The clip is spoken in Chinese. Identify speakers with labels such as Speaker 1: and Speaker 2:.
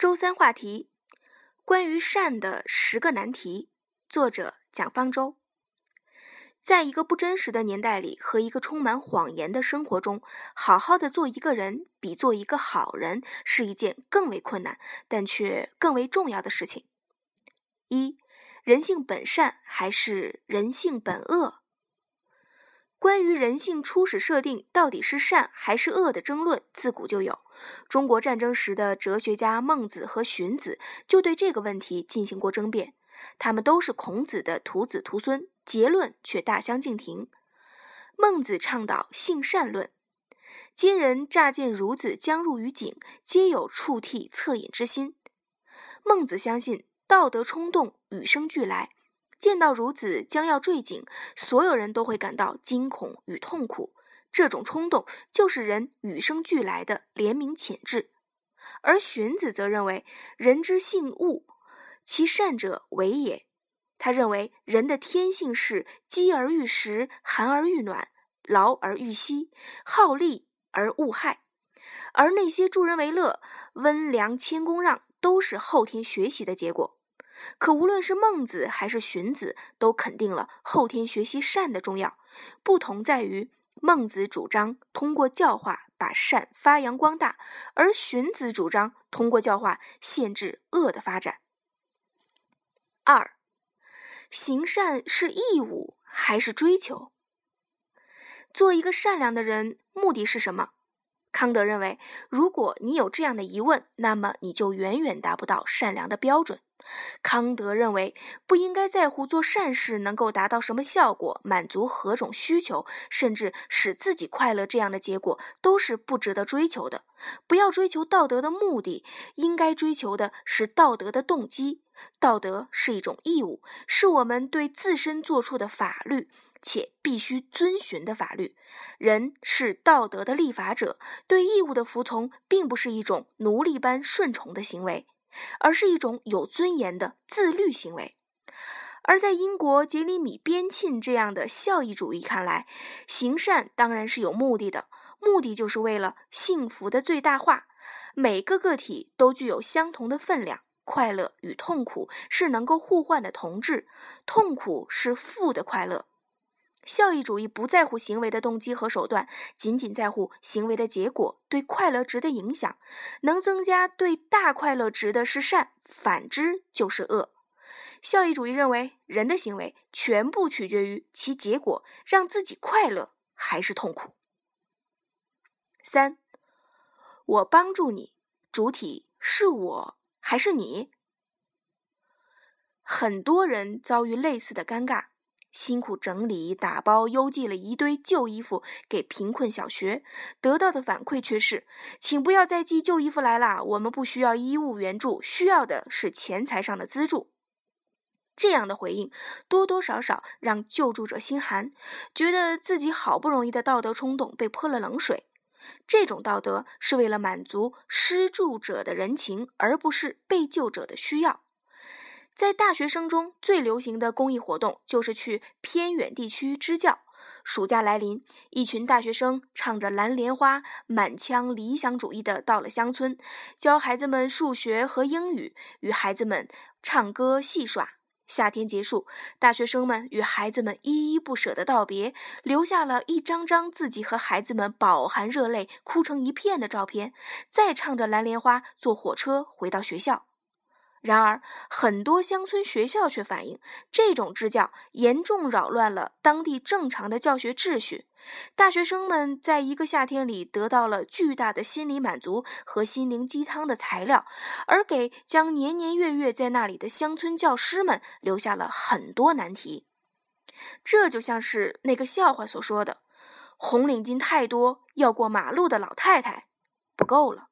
Speaker 1: 周三话题：关于善的十个难题。作者蒋方舟。在一个不真实的年代里和一个充满谎言的生活中，好好的做一个人，比做一个好人是一件更为困难，但却更为重要的事情。一，人性本善还是人性本恶？关于人性初始设定到底是善还是恶的争论，自古就有。中国战争时的哲学家孟子和荀子就对这个问题进行过争辩。他们都是孔子的徒子徒孙，结论却大相径庭。孟子倡导性善论，今人乍见孺子将入于井，皆有触涕恻隐之心。孟子相信道德冲动与生俱来。见到孺子将要坠井，所有人都会感到惊恐与痛苦。这种冲动就是人与生俱来的怜悯潜质。而荀子则认为，人之性恶，其善者为也。他认为人的天性是饥而欲食，寒而欲暖，劳而欲息，好利而恶害。而那些助人为乐、温良谦恭让，都是后天学习的结果。可无论是孟子还是荀子，都肯定了后天学习善的重要。不同在于，孟子主张通过教化把善发扬光大，而荀子主张通过教化限制恶的发展。二，行善是义务还是追求？做一个善良的人，目的是什么？康德认为，如果你有这样的疑问，那么你就远远达不到善良的标准。康德认为，不应该在乎做善事能够达到什么效果，满足何种需求，甚至使自己快乐，这样的结果都是不值得追求的。不要追求道德的目的，应该追求的是道德的动机。道德是一种义务，是我们对自身做出的法律，且必须遵循的法律。人是道德的立法者，对义务的服从，并不是一种奴隶般顺从的行为。而是一种有尊严的自律行为，而在英国杰里米·边沁这样的效益主义看来，行善当然是有目的的，目的就是为了幸福的最大化。每个个体都具有相同的分量，快乐与痛苦是能够互换的同质，痛苦是负的快乐。效益主义不在乎行为的动机和手段，仅仅在乎行为的结果对快乐值的影响。能增加对大快乐值的是善，反之就是恶。效益主义认为，人的行为全部取决于其结果，让自己快乐还是痛苦。三，我帮助你，主体是我还是你？很多人遭遇类似的尴尬。辛苦整理、打包、邮寄了一堆旧衣服给贫困小学，得到的反馈却是：“请不要再寄旧衣服来了，我们不需要衣物援助，需要的是钱财上的资助。”这样的回应多多少少让救助者心寒，觉得自己好不容易的道德冲动被泼了冷水。这种道德是为了满足施助者的人情，而不是被救者的需要。在大学生中最流行的公益活动就是去偏远地区支教。暑假来临，一群大学生唱着《蓝莲花》，满腔理想主义的到了乡村，教孩子们数学和英语，与孩子们唱歌戏耍。夏天结束，大学生们与孩子们依依不舍的道别，留下了一张张自己和孩子们饱含热泪、哭成一片的照片。再唱着《蓝莲花》，坐火车回到学校。然而，很多乡村学校却反映，这种支教严重扰乱了当地正常的教学秩序。大学生们在一个夏天里得到了巨大的心理满足和心灵鸡汤的材料，而给将年年月月在那里的乡村教师们留下了很多难题。这就像是那个笑话所说的：“红领巾太多，要过马路的老太太不够了。”